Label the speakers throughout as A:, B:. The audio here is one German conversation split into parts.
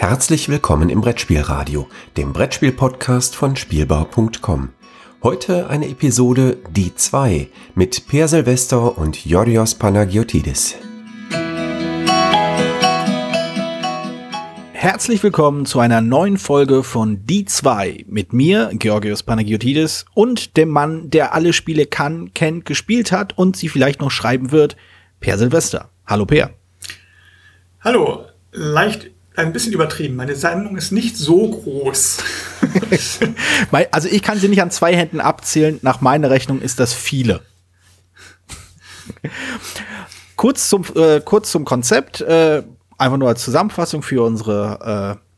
A: Herzlich willkommen im Brettspielradio, dem Brettspiel-Podcast von Spielbau.com. Heute eine Episode Die 2 mit Per Silvester und Yorios Panagiotidis.
B: Herzlich willkommen zu einer neuen Folge von Die 2 mit mir, Georgios Panagiotidis, und dem Mann, der alle Spiele kann, kennt, gespielt hat und sie vielleicht noch schreiben wird, Per Silvester. Hallo Per.
C: Hallo, leicht ein bisschen übertrieben. Meine Sammlung ist nicht so groß.
B: also ich kann sie nicht an zwei Händen abzählen. Nach meiner Rechnung ist das viele. kurz, zum, äh, kurz zum Konzept. Äh, einfach nur als Zusammenfassung für unsere äh,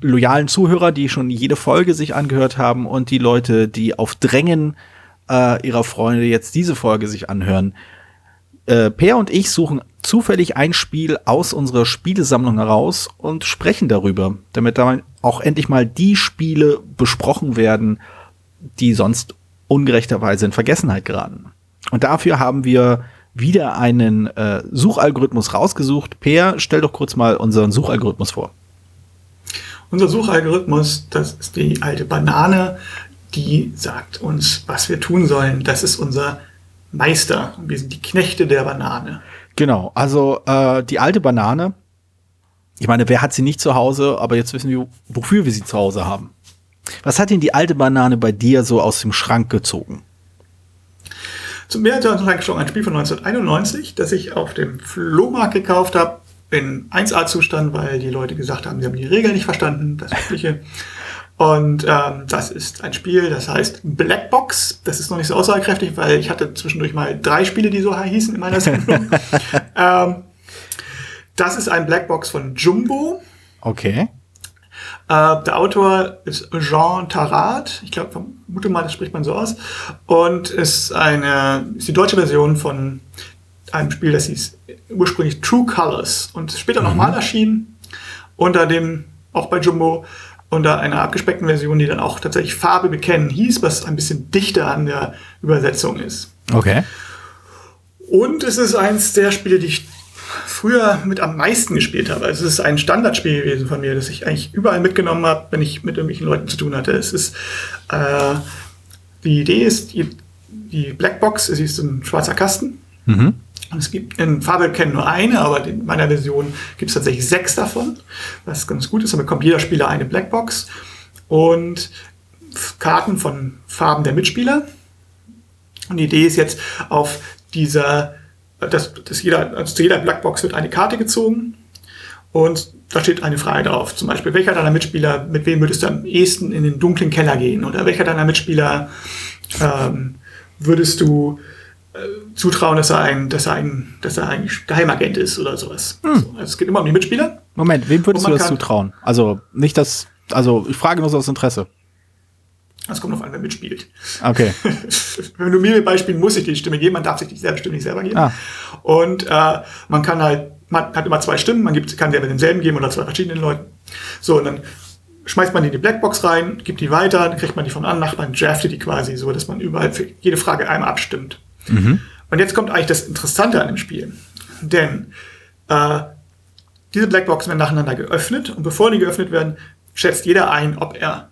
B: loyalen Zuhörer, die schon jede Folge sich angehört haben und die Leute, die auf Drängen äh, ihrer Freunde jetzt diese Folge sich anhören. Äh, per und ich suchen zufällig ein Spiel aus unserer Spielesammlung heraus und sprechen darüber, damit da auch endlich mal die Spiele besprochen werden, die sonst ungerechterweise in Vergessenheit geraten. Und dafür haben wir wieder einen äh, Suchalgorithmus rausgesucht. Per, stell doch kurz mal unseren Suchalgorithmus vor.
C: Unser Suchalgorithmus, das ist die alte Banane, die sagt uns, was wir tun sollen. Das ist unser Meister. Wir sind die Knechte der Banane.
B: Genau, also äh, die alte Banane. Ich meine, wer hat sie nicht zu Hause, aber jetzt wissen wir, wofür wir sie zu Hause haben. Was hat denn die alte Banane bei dir so aus dem Schrank gezogen?
C: Zum Schrank schon ein Spiel von 1991, das ich auf dem Flohmarkt gekauft habe, in 1A-Zustand, weil die Leute gesagt haben, sie haben die Regeln nicht verstanden, das Übliche. Und ähm, das ist ein Spiel, das heißt Blackbox. Das ist noch nicht so aussagekräftig, weil ich hatte zwischendurch mal drei Spiele, die so hießen in meiner Sammlung. ähm, das ist ein Blackbox von Jumbo.
B: Okay.
C: Äh, der Autor ist Jean Tarat. Ich glaube, vermute mal, das spricht man so aus. Und ist eine, ist die deutsche Version von einem Spiel, das hieß ursprünglich True Colors und später mhm. nochmal erschienen unter dem, auch bei Jumbo, unter einer abgespeckten Version, die dann auch tatsächlich Farbe bekennen hieß, was ein bisschen dichter an der Übersetzung ist.
B: Okay.
C: Und es ist eins der Spiele, die ich früher mit am meisten gespielt habe. Also es ist ein Standardspiel gewesen von mir, das ich eigentlich überall mitgenommen habe, wenn ich mit irgendwelchen Leuten zu tun hatte. Es ist äh, die Idee ist, die, die Blackbox, es ist ein schwarzer Kasten. Mhm. Es gibt in Farbe kennen nur eine, aber in meiner Version gibt es tatsächlich sechs davon, was ganz gut ist. Dann bekommt jeder Spieler eine Blackbox und Karten von Farben der Mitspieler. Und die Idee ist jetzt auf dieser, dass, dass jeder, also zu jeder Blackbox wird eine Karte gezogen und da steht eine Frage drauf. Zum Beispiel, welcher deiner Mitspieler, mit wem würdest du am ehesten in den dunklen Keller gehen? Oder welcher deiner Mitspieler ähm, würdest du zutrauen, dass er ein, dass er ein, dass er ein Geheimagent ist oder sowas. Hm. So, also es geht immer um die Mitspieler.
B: Moment, wem würdest du das zutrauen? Also nicht das, also ich frage nur so aus Interesse.
C: Das kommt auf an, wer mitspielt.
B: Okay.
C: Wenn du mir Beispiel muss ich die Stimme geben, man darf sich die selbe Stimme nicht selber geben. Ah. Und äh, man kann halt, man hat immer zwei Stimmen, man gibt, kann der mit denselben geben oder zwei verschiedenen Leuten. So, und dann schmeißt man die in die Blackbox rein, gibt die weiter, dann kriegt man die von anderen Nachbarn, draftet die quasi so, dass man überall für jede Frage einmal abstimmt. Mhm. Und jetzt kommt eigentlich das Interessante an dem Spiel. Denn äh, diese Blackboxen werden nacheinander geöffnet und bevor die geöffnet werden, schätzt jeder ein, ob er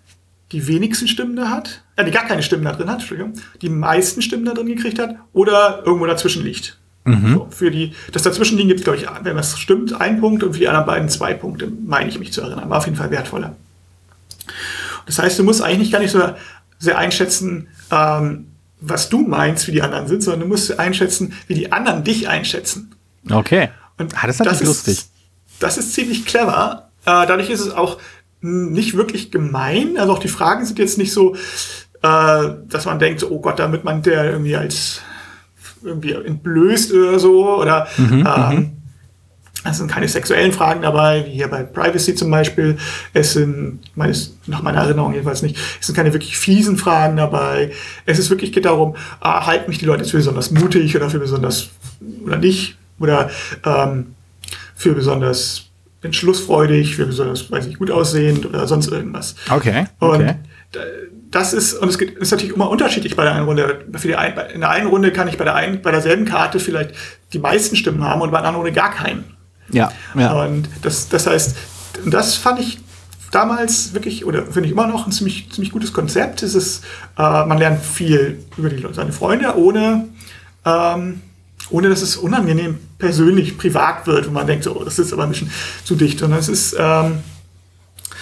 C: die wenigsten Stimmen da hat, äh, die gar keine Stimmen da drin hat, Entschuldigung, die meisten Stimmen da drin gekriegt hat oder irgendwo dazwischen liegt. Mhm. So, für die, das Dazwischenliegen gibt es, glaube ich, wenn das stimmt, ein Punkt und für die anderen beiden zwei Punkte, meine ich mich zu erinnern. War auf jeden Fall wertvoller. Das heißt, du musst eigentlich gar nicht so sehr einschätzen, ähm, was du meinst, wie die anderen sind, sondern du musst einschätzen, wie die anderen dich einschätzen.
B: Okay. Und ah, das, das ist lustig.
C: Das ist ziemlich clever. Äh, dadurch ist es auch nicht wirklich gemein. Also auch die Fragen sind jetzt nicht so, äh, dass man denkt, oh Gott, damit man der irgendwie als irgendwie entblößt oder so oder mhm, ähm, mhm. Es sind keine sexuellen Fragen dabei, wie hier bei Privacy zum Beispiel. Es sind, meines, nach meiner Erinnerung jedenfalls nicht, es sind keine wirklich fiesen Fragen dabei. Es ist wirklich geht darum, ah, halten mich die Leute für besonders mutig oder für besonders, oder nicht, oder ähm, für besonders entschlussfreudig, für besonders, weiß ich, gut aussehend oder sonst irgendwas.
B: Okay. okay.
C: Und das ist, und es ist natürlich immer unterschiedlich bei der einen Runde. Für die ein, in der einen Runde kann ich bei der einen, bei derselben Karte vielleicht die meisten Stimmen haben und bei der anderen Runde gar keinen.
B: Ja, ja.
C: Und das, das heißt, das fand ich damals wirklich, oder finde ich immer noch ein ziemlich, ziemlich gutes Konzept. Es ist, äh, man lernt viel über die, seine Freunde, ohne, ähm, ohne dass es unangenehm persönlich, privat wird, wo man denkt, oh, das ist aber ein bisschen zu dicht. Und es ist ähm,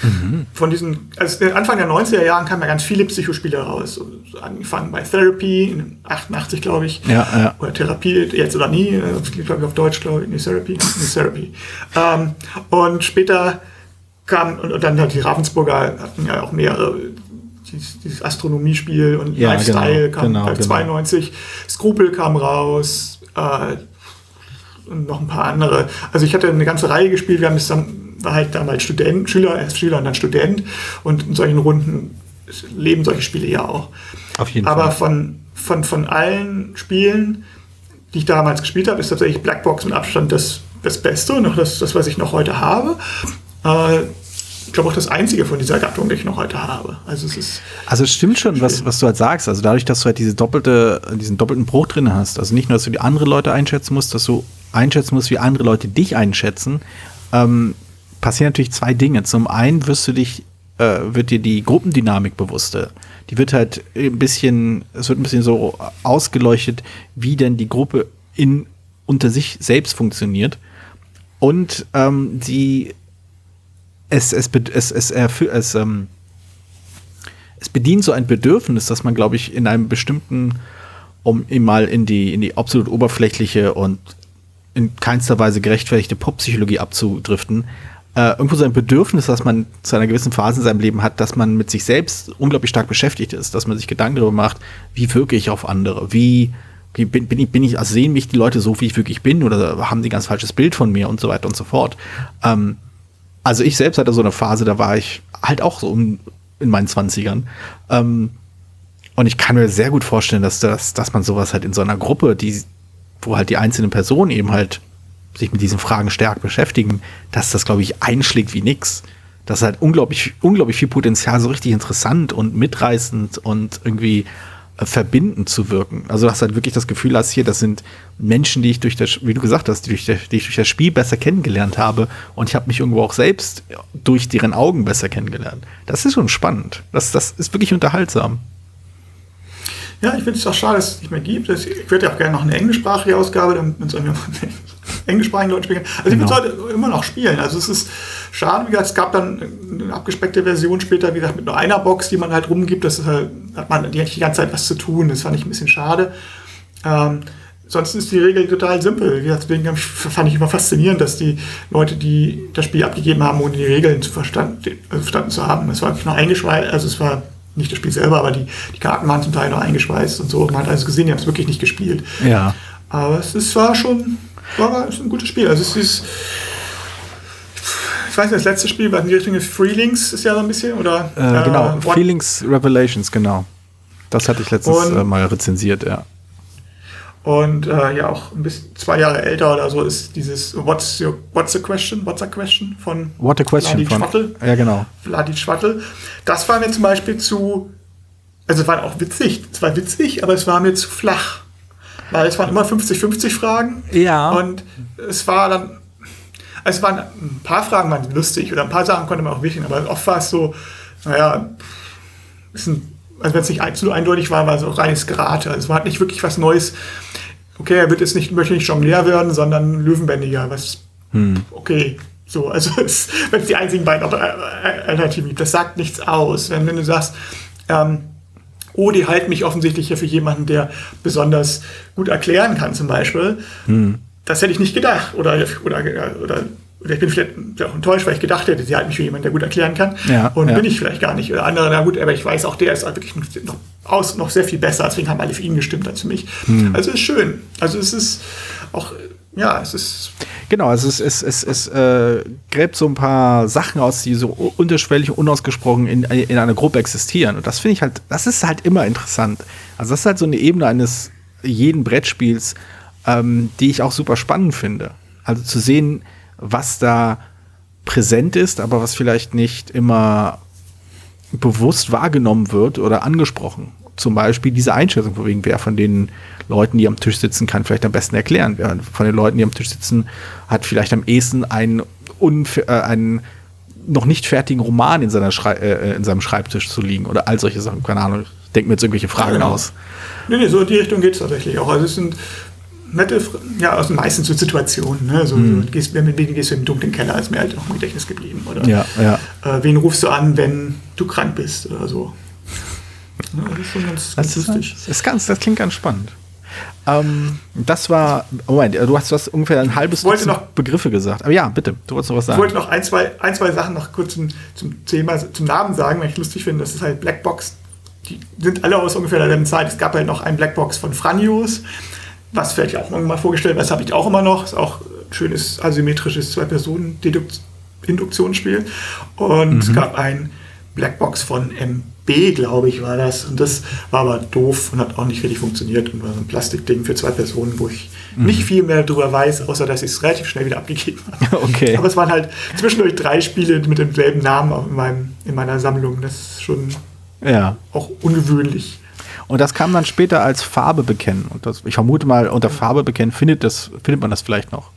C: mhm. von diesen, also Anfang der 90er Jahren kamen ja ganz viele Psychospiele raus. So, angefangen bei Therapy, in 88, glaube ich.
B: Ja, ja.
C: Oder Therapie, jetzt oder nie, äh, glaube ich auf Deutsch, glaube ich, nee, Therapy. Nee, Therapy. Ähm, und später kam, und, und dann hat die Ravensburger hatten ja auch mehrere dieses, dieses Astronomiespiel und
B: Ja,
C: Lifestyle
B: genau,
C: kam
B: genau, genau.
C: 92, Skrupel kam raus, äh, und noch ein paar andere. Also ich hatte eine ganze Reihe gespielt, wir haben das dann, war halt damals Student, Schüler, erst Schüler und dann Student und in solchen Runden leben solche Spiele ja auch.
B: Auf jeden
C: Aber
B: Fall.
C: von, von, von allen Spielen, die ich damals gespielt habe, ist tatsächlich Blackbox mit Abstand das, das Beste und auch das, das, was ich noch heute habe. Äh, ich glaube auch das einzige von dieser Gattung, die ich noch heute habe. Also es ist
B: Also es stimmt schon, was, was du halt sagst. Also dadurch, dass du halt diese doppelte, diesen doppelten Bruch drin hast, also nicht nur, dass du die anderen Leute einschätzen musst, dass du einschätzen musst, wie andere Leute dich einschätzen, ähm, passieren natürlich zwei Dinge. Zum einen wirst du dich, äh, wird dir die Gruppendynamik bewusster. Die wird halt ein bisschen, es wird ein bisschen so ausgeleuchtet, wie denn die Gruppe in, unter sich selbst funktioniert. Und ähm, die es, es, es, es, erfü- es, ähm, es bedient so ein Bedürfnis, dass man, glaube ich, in einem bestimmten, um eben mal in die, in die absolut oberflächliche und in keinster Weise gerechtfertigte Poppsychologie abzudriften, äh, irgendwo so ein Bedürfnis, dass man zu einer gewissen Phase in seinem Leben hat, dass man mit sich selbst unglaublich stark beschäftigt ist, dass man sich Gedanken darüber macht, wie wirke ich auf andere, wie, wie bin, bin ich, bin ich, also sehen mich die Leute so, wie ich wirklich bin, oder haben die ganz falsches Bild von mir und so weiter und so fort. Ähm, also ich selbst hatte so eine Phase, da war ich halt auch so in meinen Zwanzigern. Ähm, und ich kann mir sehr gut vorstellen, dass, das, dass man sowas halt in so einer Gruppe, die, wo halt die einzelnen Personen eben halt sich mit diesen Fragen stark beschäftigen, dass das, glaube ich, einschlägt wie nix. Das halt unglaublich, unglaublich viel Potenzial, so richtig interessant und mitreißend und irgendwie äh, verbindend zu wirken. Also, dass du halt wirklich das Gefühl hast, hier, das sind Menschen, die ich durch das, wie du gesagt hast, die, durch der, die ich durch das Spiel besser kennengelernt habe und ich habe mich irgendwo auch selbst durch deren Augen besser kennengelernt. Das ist schon spannend. Das, das ist wirklich unterhaltsam.
C: Ja, ich finde es auch schade, dass es nicht mehr gibt. Ich würde ja auch gerne noch eine englischsprachige Ausgabe, damit man es irgendwie englischsprachigen Leuten spielen kann. Also ich
B: Genau.
C: würde es heute immer noch spielen. Also es ist schade, wie gesagt, es gab dann eine abgespeckte Version später, wie gesagt, mit nur einer Box, die man halt rumgibt. Das halt, hat man die hat die ganze Zeit was zu tun. Das fand ich ein bisschen schade. Ähm, sonst ist die Regel total simpel. Wie gesagt, Deswegen ich, fand ich immer faszinierend, dass die Leute, die das Spiel abgegeben haben, ohne die Regeln zu verstanden, verstanden zu haben, es war noch eingeschweißt, also es war nicht das Spiel selber, aber die, die Karten waren zum Teil noch eingeschweißt und so. Man hat also gesehen, die haben es wirklich nicht gespielt.
B: Ja.
C: Aber es ist, war schon war, ist ein gutes Spiel. Also es ist, ich weiß nicht, das letzte Spiel war in die Richtung Freelings, ist ja so ein bisschen, oder?
B: Äh, genau,
C: What-
B: Feelings Revelations, genau. Das hatte ich letztens
C: Und-
B: äh, mal rezensiert, ja.
C: Und äh, ja, auch ein bisschen zwei Jahre älter oder so ist dieses What's, your, what's the question? What's a question von
B: What a question
C: Vladi
B: von.
C: Schwattel.
B: Ja, genau.
C: Vladi Schwattel. Das war mir zum Beispiel zu, also es war auch witzig, es war witzig, aber es war mir zu flach. Weil es waren immer 50-50 Fragen.
B: Ja.
C: Und es war dann, es waren ein paar Fragen waren lustig oder ein paar Sachen konnte man auch wichtig, aber oft war es so, naja, ist ein, also wenn es nicht zu eindeutig war, war es auch reines Gerate. Also es war halt nicht wirklich was Neues. Okay, er wird jetzt nicht, möchte nicht Jongleur werden, sondern Löwenbändiger, was okay. So, also wenn es die einzigen beiden Alter- äh, Alternativen gibt, das sagt nichts aus. Wenn, wenn du sagst, ähm, oh, die halten mich offensichtlich hier für jemanden, der besonders gut erklären kann, zum Beispiel. Das hätte ich nicht gedacht. Oder, oder, oder, oder ich bin vielleicht auch enttäuscht, weil ich gedacht hätte, sie halten mich für jemanden, der gut erklären kann.
B: Ja,
C: und
B: ja.
C: bin ich vielleicht gar nicht. Oder andere, na gut, aber ich weiß auch, der ist halt wirklich noch, aus, noch sehr viel besser. Deswegen haben alle für ihn gestimmt als für mich. Also ist schön. Also es ist auch, ja, es ist
B: Genau, also es, es, es, es äh, gräbt so ein paar Sachen aus, die so unterschwellig und unausgesprochen in, in einer Gruppe existieren. Und das finde ich halt, das ist halt immer interessant. Also das ist halt so eine Ebene eines jeden Brettspiels, ähm, die ich auch super spannend finde. Also zu sehen, was da präsent ist, aber was vielleicht nicht immer bewusst wahrgenommen wird oder angesprochen. Zum Beispiel diese Einschätzung, von wegen wer von den Leuten, die am Tisch sitzen, kann vielleicht am besten erklären. Wer von den Leuten, die am Tisch sitzen, hat vielleicht am ehesten einen, äh, einen noch nicht fertigen Roman in, seiner Schrei äh, in seinem Schreibtisch zu liegen oder all solche Sachen. Keine Ahnung, ich denke mir jetzt irgendwelche Fragen ja, genau. aus.
C: Nee, nee, so in die Richtung geht es tatsächlich auch. Also es sind nette, ja, aus meisten so Situationen. Ne? So, mhm. gehst, mit wem gehst du in den dunklen Keller, ist mir halt auch im Gedächtnis geblieben. Oder
B: ja, ja.
C: Äh, wen rufst du an, wenn du krank bist oder so.
B: Ja, das ist schon ganz, ganz das lustig. Ist, ist ganz, das klingt ganz spannend. Ähm, das war, Moment, du hast, was ungefähr ein halbes
C: Dutzend noch,
B: Begriffe gesagt. Aber ja, bitte, du wolltest noch was sagen.
C: Ich wollte noch ein, zwei, ein, zwei Sachen noch kurz zum, zum Thema, zum Namen sagen, weil ich lustig finde. Das ist halt Blackbox. Die sind alle aus ungefähr derselben Zeit. Es gab halt noch ein Blackbox von Franius, was vielleicht auch mal vorgestellt, das habe ich auch immer noch. Ist auch ein schönes asymmetrisches Zwei-Personen-Induktionsspiel. Und mhm. es gab ein Blackbox von MB glaube ich, war das. Und das war aber doof und hat auch nicht richtig funktioniert und war so ein Plastikding für zwei Personen, wo ich mhm. nicht viel mehr darüber weiß, außer dass ich es relativ schnell wieder abgegeben habe.
B: Okay.
C: Aber es waren halt zwischendurch drei Spiele mit demselben Namen in, meinem, in meiner Sammlung. Das ist schon
B: ja.
C: auch ungewöhnlich.
B: Und das kam dann später als Farbe bekennen. Und das, ich vermute mal, unter Farbe bekennen findet, das, findet man das vielleicht noch.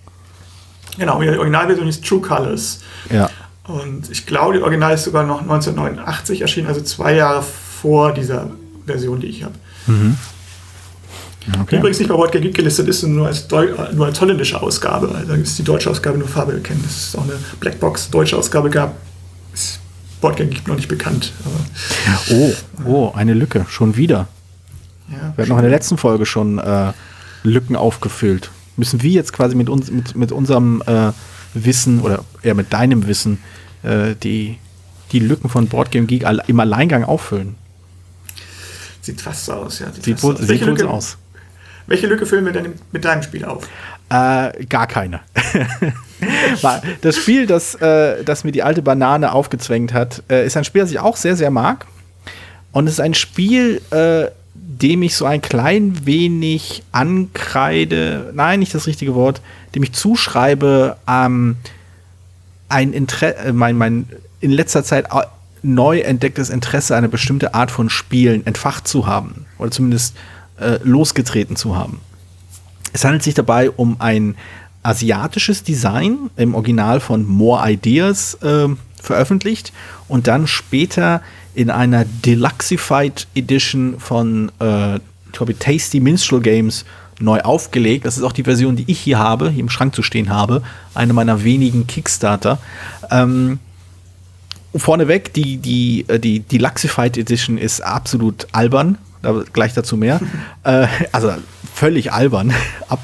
C: Genau, die Originalversion ist True Colors.
B: Ja.
C: Und ich glaube, die Original ist sogar noch 1989 erschienen, also zwei Jahre vor dieser Version, die ich habe. Mhm. Okay. Übrigens nicht bei Geek gelistet ist, nur als, Deu nur als holländische Ausgabe. Also ist die deutsche Ausgabe nur Farbe erkennen. Dass es auch eine Blackbox deutsche Ausgabe gab, ist Geek noch nicht bekannt.
B: Oh, oh, eine Lücke, schon wieder. Ja, wir hatten noch in der letzten Folge schon äh, Lücken aufgefüllt. Müssen wir jetzt quasi mit, uns, mit, mit unserem äh, Wissen oder eher mit deinem Wissen äh, die, die Lücken von Boardgame Geek im Alleingang auffüllen.
C: Sieht fast so aus, ja.
B: Sieht, sieht wohl, aus. Sieht wohl so aus.
C: Welche Lücke füllen wir denn mit deinem Spiel auf?
B: Äh, gar keine. das Spiel, das, äh, das mir die alte Banane aufgezwängt hat, äh, ist ein Spiel, das ich auch sehr, sehr mag. Und es ist ein Spiel, äh, dem ich so ein klein wenig ankreide, nein, nicht das richtige Wort, dem ich zuschreibe, ähm, ein Interesse, äh, mein, mein in letzter Zeit neu entdecktes Interesse, eine bestimmte Art von Spielen entfacht zu haben oder zumindest äh, losgetreten zu haben. Es handelt sich dabei um ein asiatisches Design im Original von More Ideas äh, veröffentlicht und dann später in einer Deluxified Edition von, äh, ich Tasty Minstrel Games neu aufgelegt. Das ist auch die Version, die ich hier habe, hier im Schrank zu stehen habe. Eine meiner wenigen Kickstarter. Ähm, vorneweg, die, die, äh, die, die Luxified Edition ist absolut albern. Da, gleich dazu mehr. äh, also völlig albern.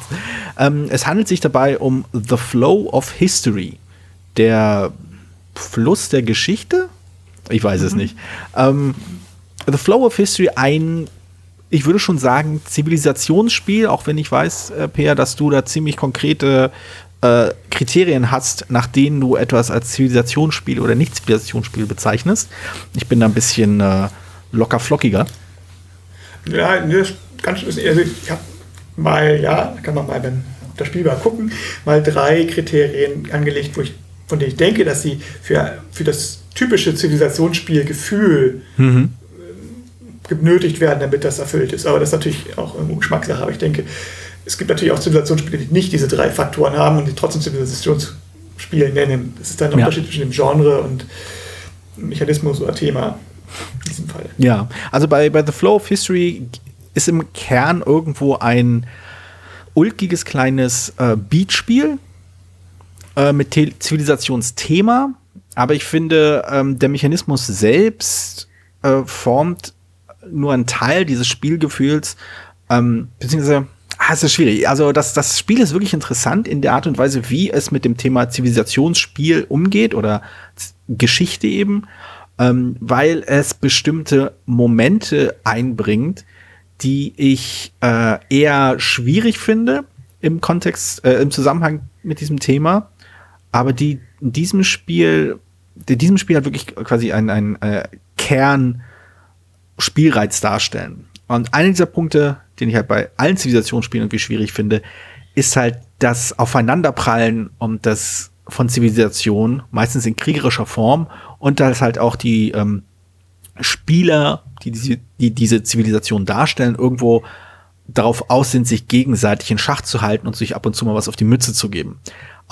B: ähm, es handelt sich dabei um The Flow of History. Der Fluss der Geschichte? Ich weiß mhm. es nicht. Ähm, The Flow of History, ein, ich würde schon sagen, Zivilisationsspiel, auch wenn ich weiß, äh, Peer, dass du da ziemlich konkrete äh, Kriterien hast, nach denen du etwas als Zivilisationsspiel oder nicht Zivilisationsspiel bezeichnest. Ich bin da ein bisschen äh, locker flockiger.
C: Ja, ne, ganz. Also ich habe mal, ja, kann man mal beim das Spiel mal gucken, mal drei Kriterien angelegt, wo ich, von denen ich denke, dass sie für, für das typische Zivilisationsspielgefühl mhm. genötigt werden, damit das erfüllt ist. Aber das ist natürlich auch irgendwo Geschmackssache. Aber ich denke, es gibt natürlich auch Zivilisationsspiele, die nicht diese drei Faktoren haben und die trotzdem Zivilisationsspiele nennen. Das ist dann ein ja. Unterschied zwischen dem Genre und Mechanismus oder Thema in diesem Fall.
B: Ja, also bei, bei The Flow of History ist im Kern irgendwo ein ulkiges kleines äh, Beatspiel äh, mit Zivilisationsthema aber ich finde, ähm, der Mechanismus selbst äh, formt nur einen Teil dieses Spielgefühls, ähm, beziehungsweise, ah, es ist schwierig. Also das, das Spiel ist wirklich interessant in der Art und Weise, wie es mit dem Thema Zivilisationsspiel umgeht oder Geschichte eben, ähm, weil es bestimmte Momente einbringt, die ich äh, eher schwierig finde im Kontext, äh, im Zusammenhang mit diesem Thema, aber die in diesem Spiel, in diesem Spiel halt wirklich quasi ein, ein äh, Kern-Spielreiz darstellen. Und einer dieser Punkte, den ich halt bei allen Zivilisationsspielen irgendwie schwierig finde, ist halt das Aufeinanderprallen und das von Zivilisation, meistens in kriegerischer Form, und dass halt auch die ähm, Spieler, die, die, die diese Zivilisation darstellen, irgendwo darauf aus sind, sich gegenseitig in Schach zu halten und sich ab und zu mal was auf die Mütze zu geben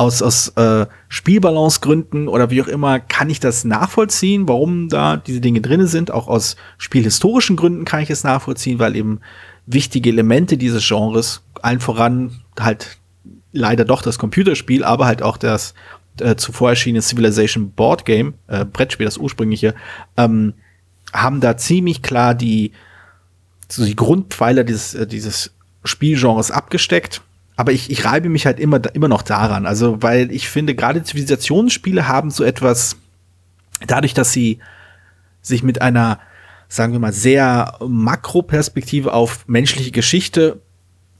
B: aus, aus äh, Spielbalancegründen oder wie auch immer kann ich das nachvollziehen, warum da diese Dinge drinne sind. Auch aus spielhistorischen Gründen kann ich es nachvollziehen, weil eben wichtige Elemente dieses Genres, allen voran halt leider doch das Computerspiel, aber halt auch das äh, zuvor erschienene Civilization Board Game, äh, Brettspiel, das ursprüngliche, ähm, haben da ziemlich klar die, so die Grundpfeiler dieses, äh, dieses Spielgenres abgesteckt. Aber ich, ich reibe mich halt immer, immer noch daran. Also, weil ich finde, gerade Zivilisationsspiele haben so etwas, dadurch, dass sie sich mit einer, sagen wir mal, sehr Makroperspektive auf menschliche Geschichte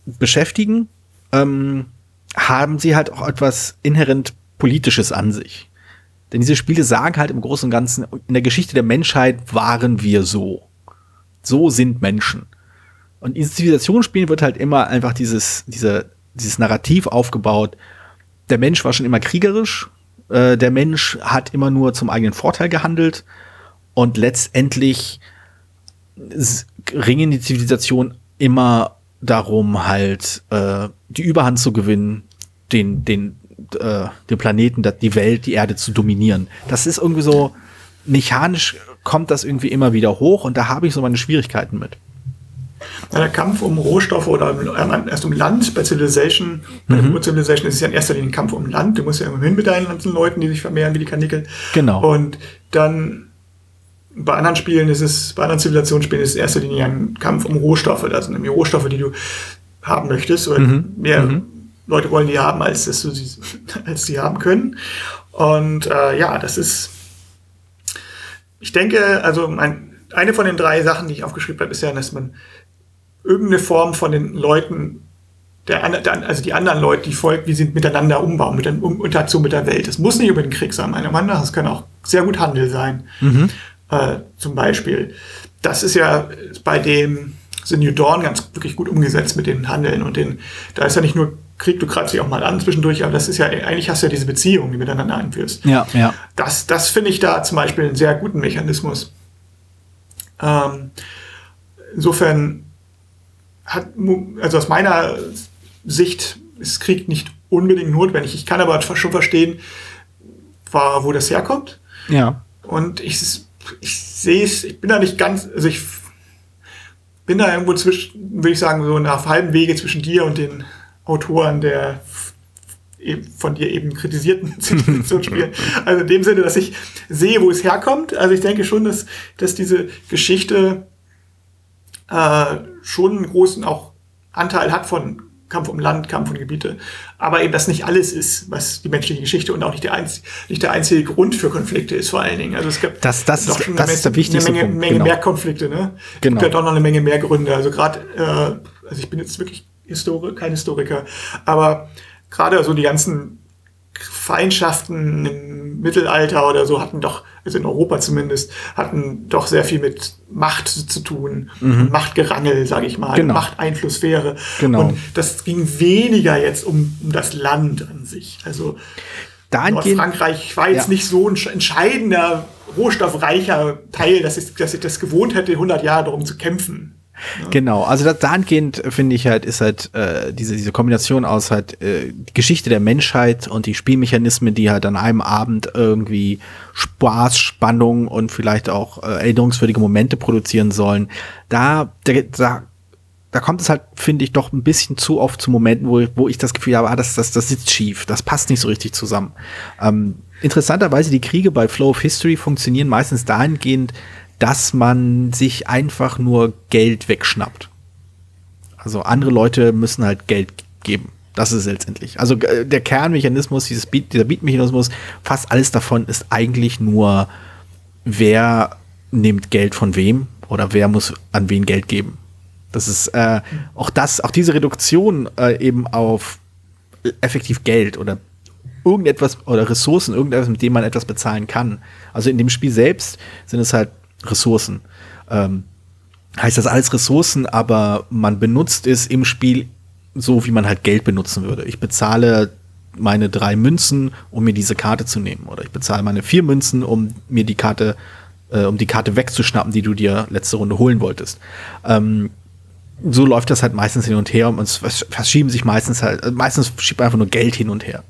B: beschäftigen, ähm, haben sie halt auch etwas inhärent Politisches an sich. Denn diese Spiele sagen halt im Großen und Ganzen, in der Geschichte der Menschheit waren wir so. So sind Menschen. Und in Zivilisationsspielen wird halt immer einfach dieses, diese, dieses Narrativ aufgebaut. Der Mensch war schon immer kriegerisch. Äh, der Mensch hat immer nur zum eigenen Vorteil gehandelt. Und letztendlich ringen die Zivilisation immer darum, halt äh, die Überhand zu gewinnen, den, den, äh, den Planeten, die Welt, die Erde zu dominieren. Das ist irgendwie so, mechanisch kommt das irgendwie immer wieder hoch und da habe ich so meine Schwierigkeiten mit.
C: Der Kampf um Rohstoffe oder erst um Land bei Civilization, bei mhm. der Civilization ist es ja in erster Linie ein Kampf um Land. Du musst ja immer hin mit deinen ganzen Leuten, die sich vermehren wie die Kanickel.
B: Genau.
C: Und dann bei anderen Spielen ist es, bei anderen Zivilisationsspielen ist es in erster Linie ein Kampf um Rohstoffe. Das sind nämlich Rohstoffe, die du haben möchtest oder mhm. mehr mhm. Leute wollen die haben, als dass du sie, als sie haben können. Und äh, ja, das ist, ich denke, also mein, eine von den drei Sachen, die ich aufgeschrieben habe, ist ja, dass man irgendeine Form von den Leuten, der, der, also die anderen Leute, die folgt, wie sie miteinander umbauen, mit der um, Interaktion mit der Welt. Das muss nicht über den Krieg sein, meiner Meinung nach. Das kann auch sehr gut Handel sein. Mhm. Äh, zum Beispiel. Das ist ja bei dem The New Dawn ganz wirklich gut umgesetzt mit den Handeln und den, da ist ja nicht nur Krieg, du greifst dich auch mal an zwischendurch, aber das ist ja, eigentlich hast du ja diese Beziehung, die miteinander einführst.
B: Ja, ja.
C: Das, das finde ich da zum Beispiel einen sehr guten Mechanismus. Ähm, insofern hat, also aus meiner Sicht ist Krieg nicht unbedingt notwendig. Ich kann aber schon verstehen, wo das herkommt.
B: Ja.
C: Und ich, ich sehe es, ich bin da nicht ganz, also ich bin da irgendwo zwischen, würde ich sagen, so nach halbem Wege zwischen dir und den Autoren der von dir eben kritisierten Zivilisationsspielen. Also in dem Sinne, dass ich sehe, wo es herkommt. Also ich denke schon, dass, dass diese Geschichte äh, schon einen großen auch Anteil hat von Kampf um Land, Kampf um Gebiete. Aber eben das nicht alles ist, was die menschliche Geschichte und auch nicht der, einz nicht der einzige Grund für Konflikte ist, vor allen Dingen. Also es gibt
B: das, das
C: doch
B: ist, das ist der wichtigste
C: eine Menge, Punkt. Menge genau. mehr Konflikte. Ne? Genau. Es gibt ja doch noch eine Menge mehr Gründe. Also gerade, äh, also ich bin jetzt wirklich Historiker, kein Historiker, aber gerade so die ganzen Feindschaften im Mittelalter oder so hatten doch, also in Europa zumindest, hatten doch sehr viel mit Macht zu tun, mhm. Machtgerangel, sage ich mal,
B: genau.
C: Machteinflusssphäre.
B: Genau.
C: Und das ging weniger jetzt um, um das Land an sich. Also Frankreich war jetzt ja. nicht so ein entscheidender, rohstoffreicher Teil, dass ich, dass ich das gewohnt hätte, 100 Jahre darum zu kämpfen.
B: Genau, also dahingehend finde ich halt, ist halt äh, diese, diese Kombination aus halt äh, Geschichte der Menschheit und die Spielmechanismen, die halt an einem Abend irgendwie Spaß, Spannung und vielleicht auch äh, erinnerungswürdige Momente produzieren sollen. Da, da, da, da kommt es halt, finde ich, doch ein bisschen zu oft zu Momenten, wo, wo ich das Gefühl habe, ah, das, das, das sitzt schief, das passt nicht so richtig zusammen. Ähm, interessanterweise, die Kriege bei Flow of History funktionieren meistens dahingehend, dass man sich einfach nur Geld wegschnappt. Also andere Leute müssen halt Geld geben. Das ist letztendlich. Also äh, der Kernmechanismus, dieses Beat, dieser Beat-Mechanismus, fast alles davon ist eigentlich nur, wer nimmt Geld von wem oder wer muss an wen Geld geben. Das ist äh, auch das, auch diese Reduktion äh, eben auf effektiv Geld oder irgendetwas oder Ressourcen, irgendetwas, mit dem man etwas bezahlen kann. Also in dem Spiel selbst sind es halt Ressourcen. Ähm, heißt das alles Ressourcen, aber man benutzt es im Spiel so, wie man halt Geld benutzen würde. Ich bezahle meine drei Münzen, um mir diese Karte zu nehmen. Oder ich bezahle meine vier Münzen, um mir die Karte, äh, um die Karte wegzuschnappen, die du dir letzte Runde holen wolltest. Ähm, so läuft das halt meistens hin und her und es verschieben sich meistens halt, meistens schiebt einfach nur Geld hin und her.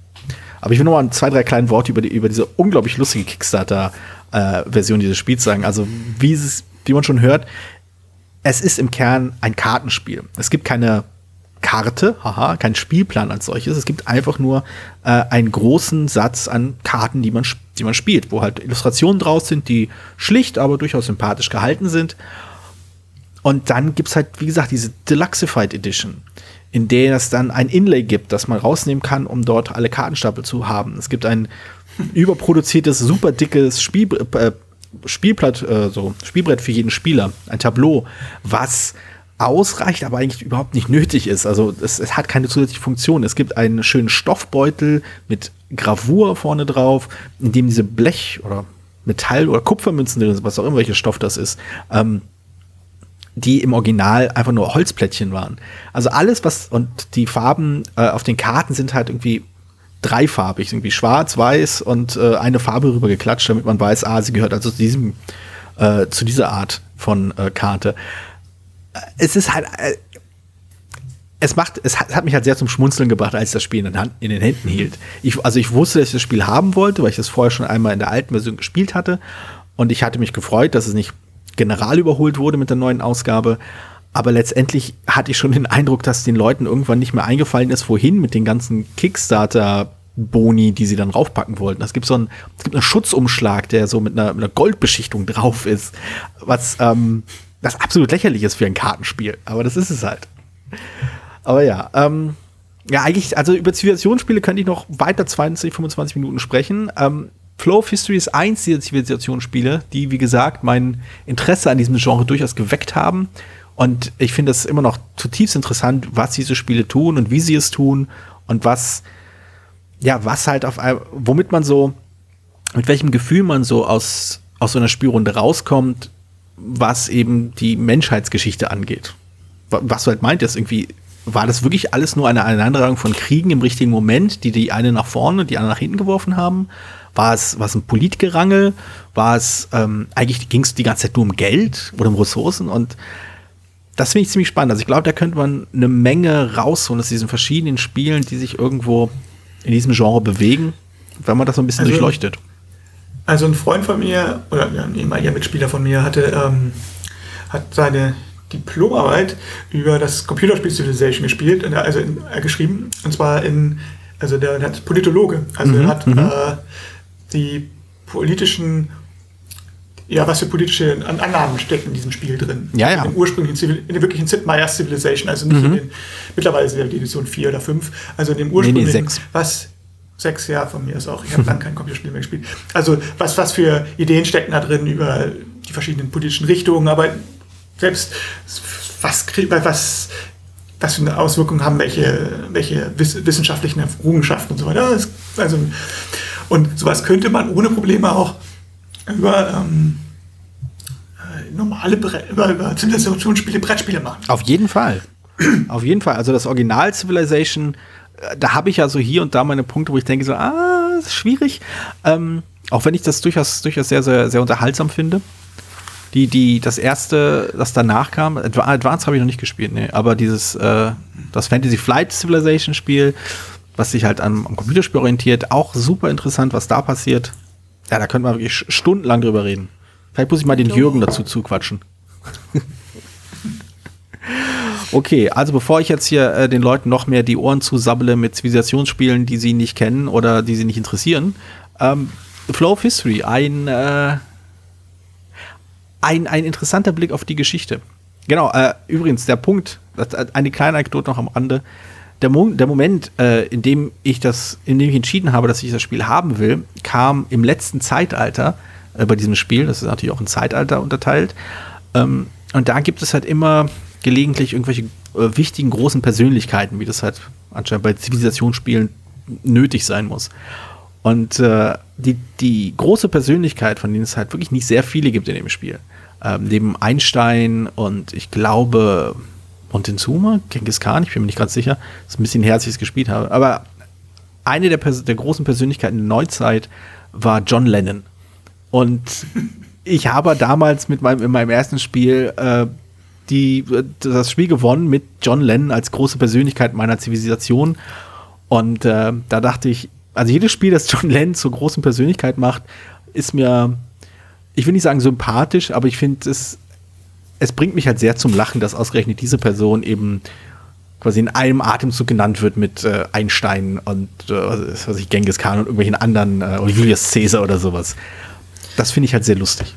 B: Aber ich will noch mal zwei, drei kleine Worte über, die, über diese unglaublich lustige Kickstarter-Version äh, dieses Spiels sagen. Also, wie, es, wie man schon hört, es ist im Kern ein Kartenspiel. Es gibt keine Karte, haha, kein Spielplan als solches. Es gibt einfach nur äh, einen großen Satz an Karten, die man, die man spielt, wo halt Illustrationen draus sind, die schlicht, aber durchaus sympathisch gehalten sind. Und dann gibt es halt, wie gesagt, diese Deluxified Edition, in der es dann ein Inlay gibt, das man rausnehmen kann, um dort alle Kartenstapel zu haben. Es gibt ein überproduziertes, super dickes Spiel, äh, Spielblatt, äh, so Spielbrett für jeden Spieler, ein Tableau, was ausreicht, aber eigentlich überhaupt nicht nötig ist. Also es, es, hat keine zusätzliche Funktion. Es gibt einen schönen Stoffbeutel mit Gravur vorne drauf, in dem diese Blech- oder Metall- oder Kupfermünzen drin sind, was auch immer welcher Stoff das ist, ähm, die im Original einfach nur Holzplättchen waren. Also alles, was und die Farben äh, auf den Karten sind halt irgendwie dreifarbig, irgendwie schwarz, weiß und äh, eine Farbe rüber geklatscht, damit man weiß, ah, sie gehört also zu diesem, äh, zu dieser Art von äh, Karte. Es ist halt, äh, es macht, es hat, hat, mich halt sehr zum Schmunzeln gebracht, als ich das Spiel in den, in den Händen hielt. Ich, also ich wusste, dass ich das Spiel haben wollte, weil ich das vorher schon einmal in der alten Version gespielt hatte. Und ich hatte mich gefreut, dass es nicht general überholt wurde mit der neuen Ausgabe. Aber letztendlich hatte ich schon den Eindruck, dass den Leuten irgendwann nicht mehr eingefallen ist, wohin mit den ganzen Kickstarter-Boni, die sie dann raufpacken wollten. Es gibt so einen, es gibt einen Schutzumschlag, der so mit einer, mit einer Goldbeschichtung drauf ist, was ähm, das absolut lächerlich ist für ein Kartenspiel. Aber das ist es halt. Aber ja, ähm, ja, eigentlich, also über Zivilisationsspiele könnte ich noch weiter 20, 25 Minuten sprechen. Ähm, Flow of History ist eins dieser Zivilisationsspiele, die, wie gesagt, mein Interesse an diesem Genre durchaus geweckt haben. Und ich finde es immer noch zutiefst interessant, was diese Spiele tun und wie sie es tun und was, ja, was halt auf einem, womit man so, mit welchem Gefühl man so aus, aus so einer Spielrunde rauskommt, was eben die Menschheitsgeschichte angeht. Was du halt meintest, irgendwie, war das wirklich alles nur eine Aneinanderreihung von Kriegen im richtigen Moment, die die eine nach vorne, die andere nach hinten geworfen haben? War es, war es ein Politgerangel? War es, ähm, eigentlich ging es die ganze Zeit nur um Geld oder um Ressourcen? Und das finde ich ziemlich spannend. Also ich glaube, da könnte man eine Menge rausholen aus diesen verschiedenen Spielen, die sich irgendwo in diesem Genre bewegen, wenn man das so ein bisschen also, durchleuchtet.
C: Also ein Freund von mir, oder ein ehemaliger Mitspieler von mir, hatte, ähm, hat seine Diplomarbeit über das Computerspiel Civilization gespielt, also in, äh, geschrieben, und zwar in, also der, der hat Politologe, also mhm, er hat mhm. äh, die politischen ja, was für politische Annahmen stecken in diesem Spiel drin.
B: Ja, ja.
C: In dem ursprünglichen Zivil, in dem wirklichen Sid Meier's Civilization, also nicht mhm. in den, mittlerweile ist ja die Edition 4 oder 5, also in dem ursprünglichen, nee, nee, was, sechs Jahre von mir ist auch, ich habe lange kein Computerspiel mehr gespielt. Also was, was für Ideen stecken da drin über die verschiedenen politischen Richtungen, aber selbst was, was, was für eine Auswirkung haben welche, welche wissenschaftlichen Errungenschaften und so weiter. Also, und sowas könnte man ohne Probleme auch über ähm, äh, normale Bre Zivilisationsspiele, Brettspiele machen.
B: Auf jeden Fall. Auf jeden Fall. Also das Original Civilization, äh, da habe ich ja so hier und da meine Punkte, wo ich denke so, ah, ist schwierig. Ähm, auch wenn ich das durchaus, durchaus sehr, sehr, sehr unterhaltsam finde. Die, die, das erste, das danach kam, Advance habe ich noch nicht gespielt, nee, aber dieses, äh, das Fantasy Flight Civilization Spiel, was sich halt am, am Computerspiel orientiert, auch super interessant, was da passiert. Ja, da könnte man wirklich stundenlang drüber reden. Vielleicht muss ich mal den Jürgen dazu zuquatschen. okay, also bevor ich jetzt hier äh, den Leuten noch mehr die Ohren zusabbele mit Zivilisationsspielen, die sie nicht kennen oder die sie nicht interessieren, ähm, Flow of History, ein, äh, ein, ein interessanter Blick auf die Geschichte. Genau, äh, übrigens, der Punkt, äh, eine kleine Anekdote noch am Rande der, Mo der Moment, äh, in dem ich das, in dem ich entschieden habe, dass ich das Spiel haben will, kam im letzten Zeitalter äh, bei diesem Spiel. Das ist natürlich auch ein Zeitalter unterteilt. Ähm, und da gibt es halt immer gelegentlich irgendwelche äh, wichtigen großen Persönlichkeiten, wie das halt anscheinend bei Zivilisationsspielen nötig sein muss. Und äh, die, die große Persönlichkeit, von denen es halt wirklich nicht sehr viele gibt in dem Spiel, ähm, neben Einstein und ich glaube, Montezuma, Genghis Khan, ich bin mir nicht ganz sicher. Das ist ein bisschen her, als ich es gespielt habe. Aber eine der, der großen Persönlichkeiten der Neuzeit war John Lennon. Und ich habe damals mit meinem, in meinem ersten Spiel äh, die, das Spiel gewonnen mit John Lennon als große Persönlichkeit meiner Zivilisation. Und äh, da dachte ich, Also jedes Spiel, das John Lennon zur großen Persönlichkeit macht, ist mir, ich will nicht sagen sympathisch, aber ich finde es, es bringt mich halt sehr zum Lachen, dass ausgerechnet diese Person eben quasi in einem Atemzug genannt wird mit äh, Einstein und äh, was weiß ich, Genghis Khan und irgendwelchen anderen äh, oder Julius Caesar oder sowas. Das finde ich halt sehr lustig.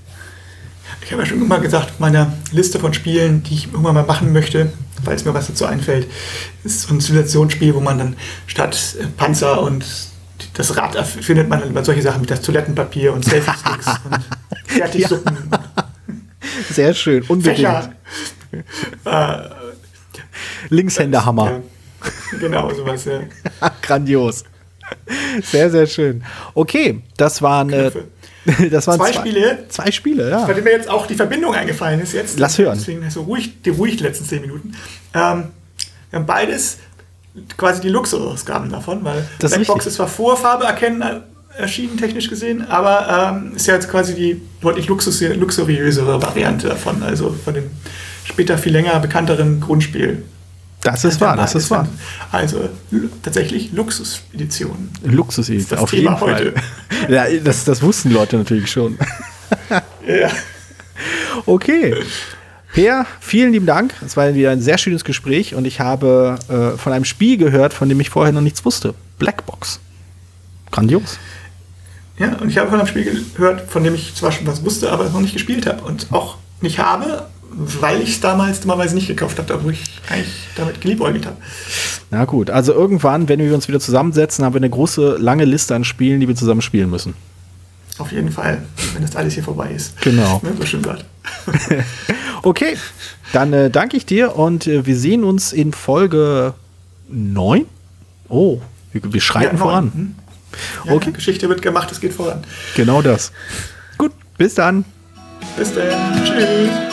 C: Ich habe ja schon immer gesagt, meine Liste von Spielen, die ich irgendwann mal machen möchte, es mir was dazu einfällt, ist so ein Zivilisationsspiel, wo man dann statt Panzer und das Rad findet man dann über solche Sachen wie das Toilettenpapier und Selfie-Sticks und Fertigsuppen. Ja.
B: Sehr schön, unbedingt. Äh, Linkshänderhammer.
C: Ja, genau, sowas, ja.
B: Grandios. Sehr, sehr schön. Okay, das waren, äh, das waren
C: zwei, zwei, Spiele.
B: Zwei Spiele, ja.
C: Bei dem mir jetzt auch die Verbindung eingefallen ist jetzt.
B: Lass hören.
C: Deswegen so ruhig, die ruhig die letzten zehn Minuten. Ähm, wir haben beides quasi die Luxusausgaben davon, weil
B: das
C: Blackbox ist zwar vor Farbe erkennen äh, erschienen, technisch gesehen, aber ähm, ist ja jetzt quasi die deutlich luxus luxuriösere Variante davon, also von dem später viel länger bekannteren Grundspiel.
B: Das ist wahr, das ist wahr.
C: Also tatsächlich Luxuseditionen.
B: Luxuseditionen, auf Thema jeden Fall. ja, das, das wussten die Leute natürlich schon.
C: ja.
B: Okay. Per, vielen lieben Dank. Es war wieder ein sehr schönes Gespräch und ich habe äh, von einem Spiel gehört, von dem ich vorher noch nichts wusste. Blackbox. Grandios.
C: Ja, und ich habe von einem Spiel gehört, von dem ich zwar schon was wusste, aber noch nicht gespielt habe und auch nicht habe, weil ich es damals dummerweise nicht gekauft habe, wo ich eigentlich damit geliebäugelt habe.
B: Na gut, also irgendwann, wenn wir uns wieder zusammensetzen, haben wir eine große, lange Liste an Spielen, die wir zusammen spielen müssen.
C: Auf jeden Fall, wenn das alles hier vorbei ist.
B: Genau.
C: Ne, so schön bleibt.
B: okay, dann äh, danke ich dir und äh, wir sehen uns in Folge 9. Oh, wir, wir schreiten ja, voran. Hm?
C: Ja, okay. Geschichte wird gemacht, es geht voran.
B: Genau das. Gut, bis dann.
C: Bis dann. Tschüss.